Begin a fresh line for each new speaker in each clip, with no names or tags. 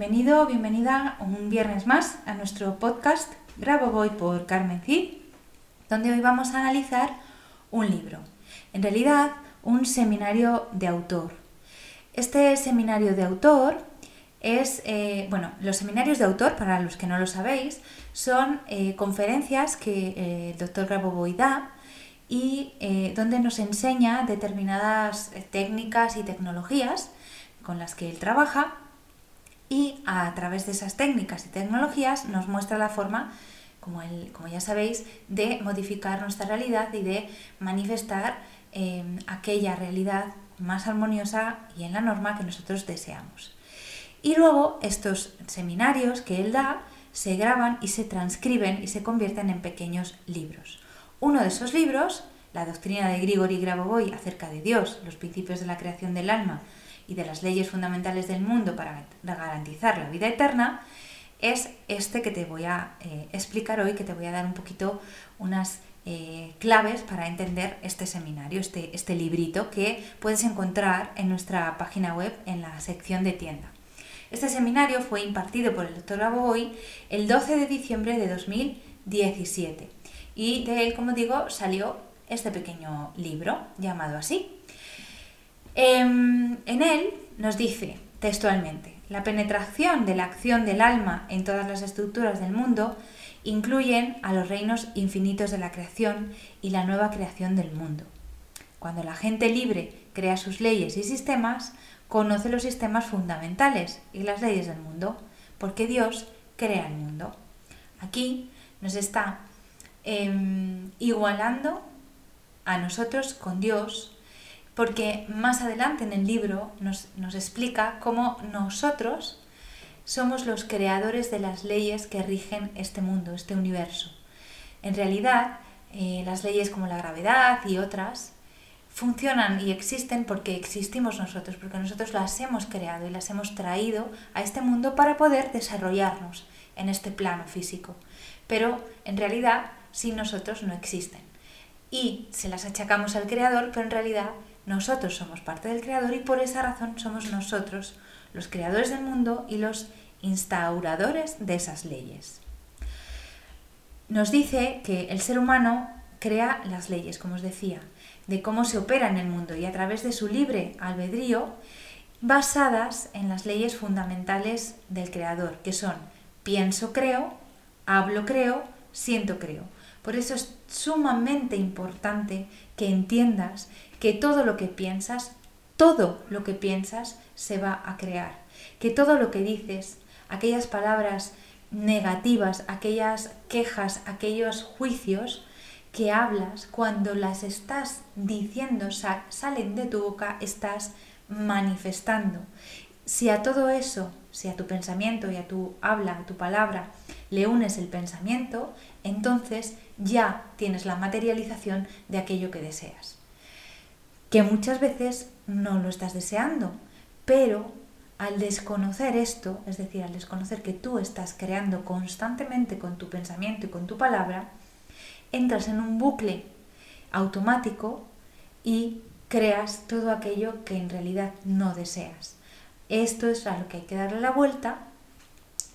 Bienvenido, bienvenida un viernes más a nuestro podcast Grabo Voy por Carmen Cid, donde hoy vamos a analizar un libro. En realidad, un seminario de autor. Este seminario de autor es, eh, bueno, los seminarios de autor, para los que no lo sabéis, son eh, conferencias que eh, el doctor Grabovoi da y donde nos enseña determinadas técnicas y tecnologías con las que él trabaja y a través de esas técnicas y tecnologías nos muestra la forma, como, como ya sabéis, de modificar nuestra realidad y de manifestar aquella realidad más armoniosa y en la norma que nosotros deseamos. Y luego estos seminarios que él da se graban y se transcriben y se convierten en pequeños libros. Uno de esos libros, La doctrina de Grigori Grabovoi acerca de Dios, los principios de la creación del alma y de las leyes fundamentales del mundo para garantizar la vida eterna, es este que te voy a eh, explicar hoy, que te voy a dar un poquito unas eh, claves para entender este seminario, este, este librito que puedes encontrar en nuestra página web en la sección de tienda. Este seminario fue impartido por el doctor Aboy el 12 de diciembre de 2017 y de él, como digo, salió este pequeño libro llamado así. Em, en él nos dice textualmente, la penetración de la acción del alma en todas las estructuras del mundo incluyen a los reinos infinitos de la creación y la nueva creación del mundo. Cuando la gente libre crea sus leyes y sistemas, conoce los sistemas fundamentales y las leyes del mundo, porque Dios crea el mundo. Aquí nos está em, igualando a nosotros con Dios, porque más adelante en el libro nos, nos explica cómo nosotros somos los creadores de las leyes que rigen este mundo, este universo. En realidad, eh, las leyes como la gravedad y otras funcionan y existen porque existimos nosotros, porque nosotros las hemos creado y las hemos traído a este mundo para poder desarrollarnos en este plano físico. Pero en realidad, sin nosotros no existen. Y se las achacamos al creador, pero en realidad nosotros somos parte del creador y por esa razón somos nosotros los creadores del mundo y los instauradores de esas leyes. Nos dice que el ser humano crea las leyes, como os decía, de cómo se opera en el mundo y a través de su libre albedrío, basadas en las leyes fundamentales del creador, que son pienso creo, hablo creo, siento creo. Por eso es sumamente importante que entiendas que todo lo que piensas, todo lo que piensas se va a crear, que todo lo que dices, aquellas palabras negativas, aquellas quejas, aquellos juicios que hablas, cuando las estás diciendo, salen de tu boca, estás manifestando. Si a todo eso, si a tu pensamiento y a tu habla, a tu palabra, le unes el pensamiento, entonces ya tienes la materialización de aquello que deseas. Que muchas veces no lo estás deseando, pero al desconocer esto, es decir, al desconocer que tú estás creando constantemente con tu pensamiento y con tu palabra, entras en un bucle automático y creas todo aquello que en realidad no deseas. Esto es a lo que hay que darle la vuelta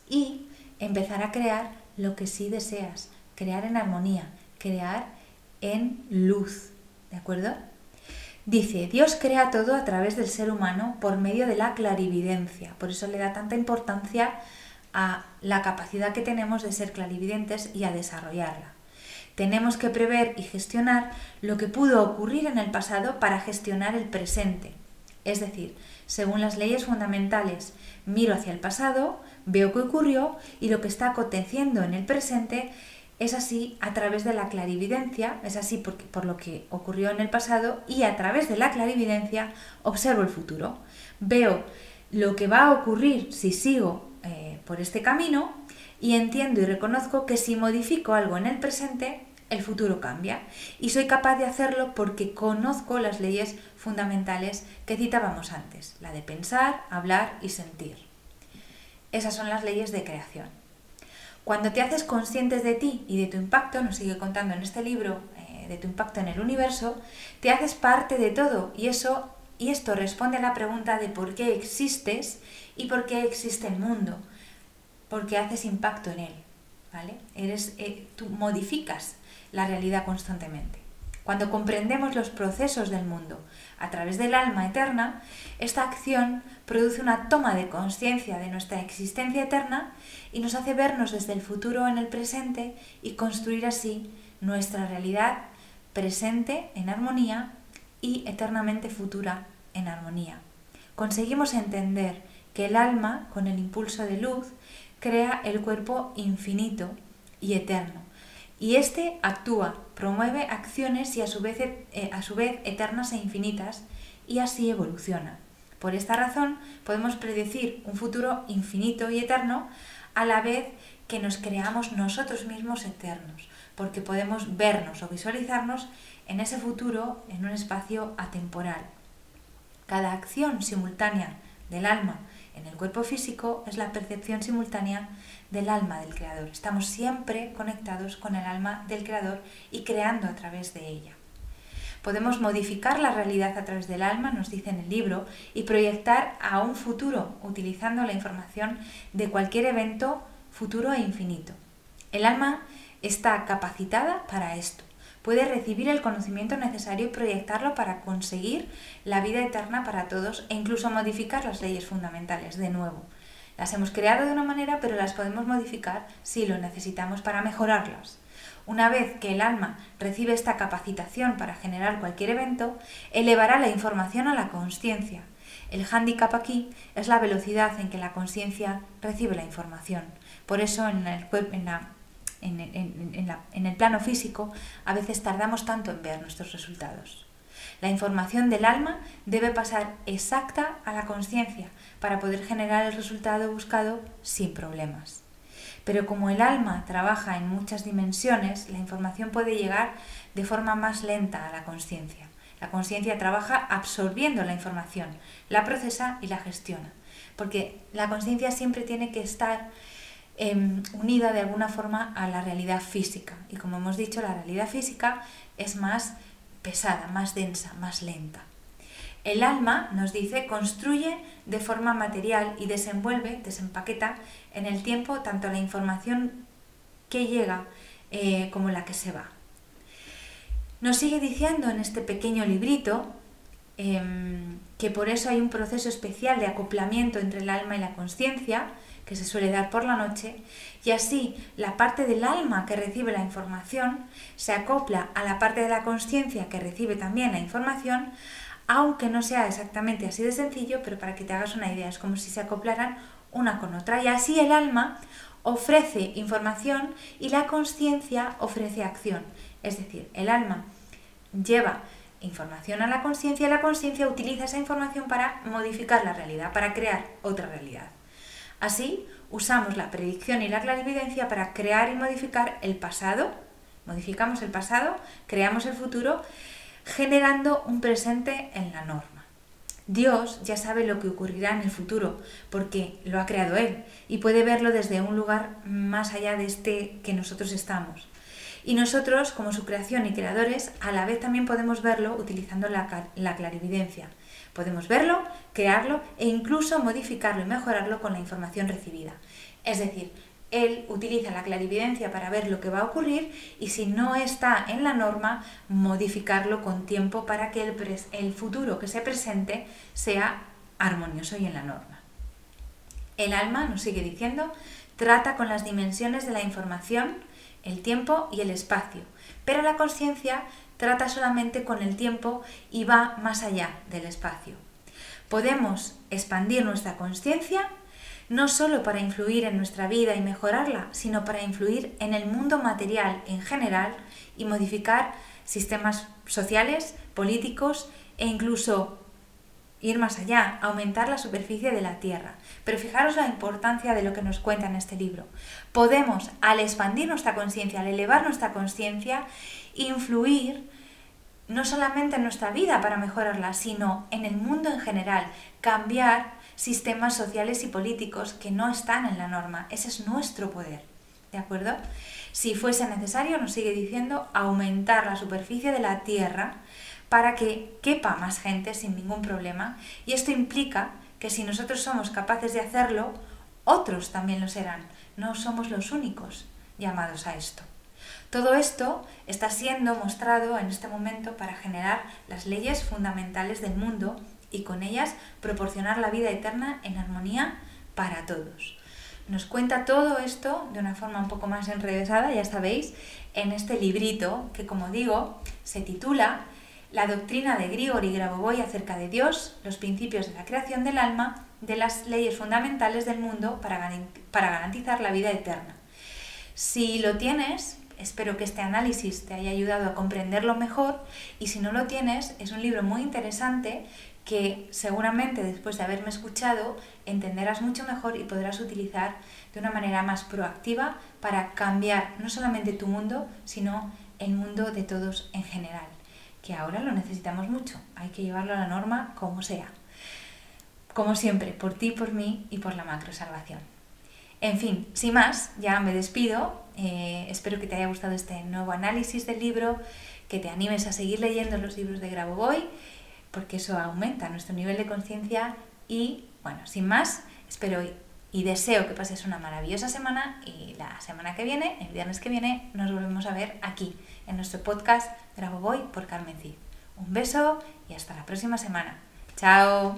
y empezar a crear lo que sí deseas, crear en armonía, crear en luz, ¿de acuerdo? Dice, Dios crea todo a través del ser humano por medio de la clarividencia. Por eso le da tanta importancia a la capacidad que tenemos de ser clarividentes y a desarrollarla. Tenemos que prever y gestionar lo que pudo ocurrir en el pasado para gestionar el presente. Es decir, según las leyes fundamentales, miro hacia el pasado, veo qué ocurrió y lo que está aconteciendo en el presente es así a través de la clarividencia, es así por, por lo que ocurrió en el pasado y a través de la clarividencia observo el futuro. Veo lo que va a ocurrir si sigo eh, por este camino y entiendo y reconozco que si modifico algo en el presente, el futuro cambia. Y soy capaz de hacerlo porque conozco las leyes fundamentales que citábamos antes, la de pensar, hablar y sentir. Esas son las leyes de creación. Cuando te haces conscientes de ti y de tu impacto, nos sigue contando en este libro, eh, de tu impacto en el universo, te haces parte de todo y eso y esto responde a la pregunta de por qué existes y por qué existe el mundo, porque haces impacto en él, ¿vale? Eres, eh, tú modificas la realidad constantemente. Cuando comprendemos los procesos del mundo a través del alma eterna, esta acción produce una toma de conciencia de nuestra existencia eterna y nos hace vernos desde el futuro en el presente y construir así nuestra realidad presente en armonía y eternamente futura en armonía. Conseguimos entender que el alma, con el impulso de luz, crea el cuerpo infinito y eterno. Y éste actúa, promueve acciones y a su vez, eh, a su vez eternas e infinitas, y así evoluciona. Por esta razón podemos predecir un futuro infinito y eterno a la vez que nos creamos nosotros mismos eternos, porque podemos vernos o visualizarnos en ese futuro en un espacio atemporal. Cada acción simultánea del alma en el cuerpo físico es la percepción simultánea del alma del Creador. Estamos siempre conectados con el alma del Creador y creando a través de ella. Podemos modificar la realidad a través del alma, nos dice en el libro, y proyectar a un futuro utilizando la información de cualquier evento futuro e infinito. El alma está capacitada para esto. Puede recibir el conocimiento necesario y proyectarlo para conseguir la vida eterna para todos e incluso modificar las leyes fundamentales de nuevo. Las hemos creado de una manera, pero las podemos modificar si lo necesitamos para mejorarlas. Una vez que el alma recibe esta capacitación para generar cualquier evento, elevará la información a la conciencia. El hándicap aquí es la velocidad en que la conciencia recibe la información. Por eso en el, en el plano físico a veces tardamos tanto en ver nuestros resultados. La información del alma debe pasar exacta a la conciencia para poder generar el resultado buscado sin problemas. Pero como el alma trabaja en muchas dimensiones, la información puede llegar de forma más lenta a la conciencia. La conciencia trabaja absorbiendo la información, la procesa y la gestiona. Porque la conciencia siempre tiene que estar em, unida de alguna forma a la realidad física. Y como hemos dicho, la realidad física es más pesada, más densa, más lenta. El alma, nos dice, construye de forma material y desenvuelve, desempaqueta en el tiempo tanto la información que llega eh, como la que se va. Nos sigue diciendo en este pequeño librito em, que por eso hay un proceso especial de acoplamiento entre el alma y la conciencia, que se suele dar por la noche, y así la parte del alma que recibe la información se acopla a la parte de la conciencia que recibe también la información, aunque no sea exactamente así de sencillo, pero para que te hagas una idea, es como si se acoplaran una con otra. Y así el alma ofrece información y la conciencia ofrece acción. Es decir, el alma lleva información a la conciencia y la conciencia utiliza esa información para modificar la realidad, para crear otra realidad. Así, usamos la predicción y la clarividencia para crear y modificar el pasado, modificamos el pasado, creamos el futuro, generando un presente en la norma. Dios ya sabe lo que ocurrirá en el futuro, porque lo ha creado Él, y puede verlo desde un lugar más allá de este que nosotros estamos. Y nosotros, como su creación y creadores, a la vez también podemos verlo utilizando la, la clarividencia. Podemos verlo, crearlo e incluso modificarlo y mejorarlo con la información recibida. Es decir, él utiliza la clarividencia para ver lo que va a ocurrir y si no está en la norma, modificarlo con tiempo para que el, futuro que se presente sea armonioso y en la norma. El alma, nos sigue diciendo, trata con las dimensiones de la información, el tiempo y el espacio, pero la conciencia trata solamente con el tiempo y va más allá del espacio. Podemos expandir nuestra conciencia no solo para influir en nuestra vida y mejorarla, sino para influir en el mundo material en general y modificar sistemas sociales, políticos e incluso ir más allá, aumentar la superficie de la Tierra. Pero fijaros la importancia de lo que nos cuenta en este libro. Podemos, al expandir nuestra conciencia, al elevar nuestra conciencia, influir no solamente en nuestra vida para mejorarla, sino en el mundo en general, cambiar sistemas sociales y políticos que no están en la norma. Ese es nuestro poder. ¿De acuerdo? Si fuese necesario, nos sigue diciendo, aumentar la superficie de la Tierra para que quepa más gente sin ningún problema. Y esto implica que si nosotros somos capaces de hacerlo, otros también lo serán. No somos los únicos llamados a esto. Todo esto está siendo mostrado en este momento para generar las leyes fundamentales del mundo y con ellas proporcionar la vida eterna en armonía para todos. Nos cuenta todo esto de una forma un poco más enrevesada, ya sabéis, en este librito que, como digo, se titula La doctrina de Grigori Grabovoi acerca de Dios, los principios de la creación del alma, de las leyes fundamentales del mundo para, garantizar la vida eterna. Si lo tienes, Espero que este análisis te haya ayudado a comprenderlo mejor y si no lo tienes, es un libro muy interesante que seguramente después de haberme escuchado entenderás mucho mejor y podrás utilizar de una manera más proactiva para cambiar no solamente tu mundo, sino el mundo de todos en general, que ahora lo necesitamos mucho, hay que llevarlo a la norma como sea. Como siempre, por ti, por mí y por la macro salvación. En fin, sin más, ya me despido. Eh, espero que te haya gustado este nuevo análisis del libro, que te animes a seguir leyendo los libros de Grabovoi, porque eso aumenta nuestro nivel de conciencia. Y bueno, sin más, espero y deseo que pases una maravillosa semana y la semana que viene, el viernes que viene, nos volvemos a ver aquí, en nuestro podcast Grabovoi por Carmen Cid. Un beso y hasta la próxima semana. ¡Chao!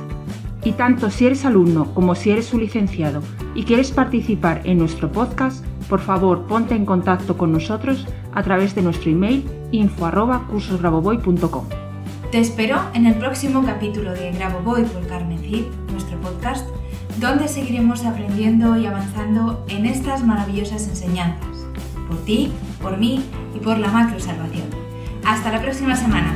Y tanto si eres alumno como si eres un licenciado y quieres participar en nuestro podcast, por favor ponte en contacto con nosotros a través de nuestro email info@cursosgraboboy.com.
Te espero en el próximo capítulo de Graboboy por Carmen Cid, nuestro podcast, donde seguiremos aprendiendo y avanzando en estas maravillosas enseñanzas, por ti, por mí y por la macro salvación. Hasta la próxima semana.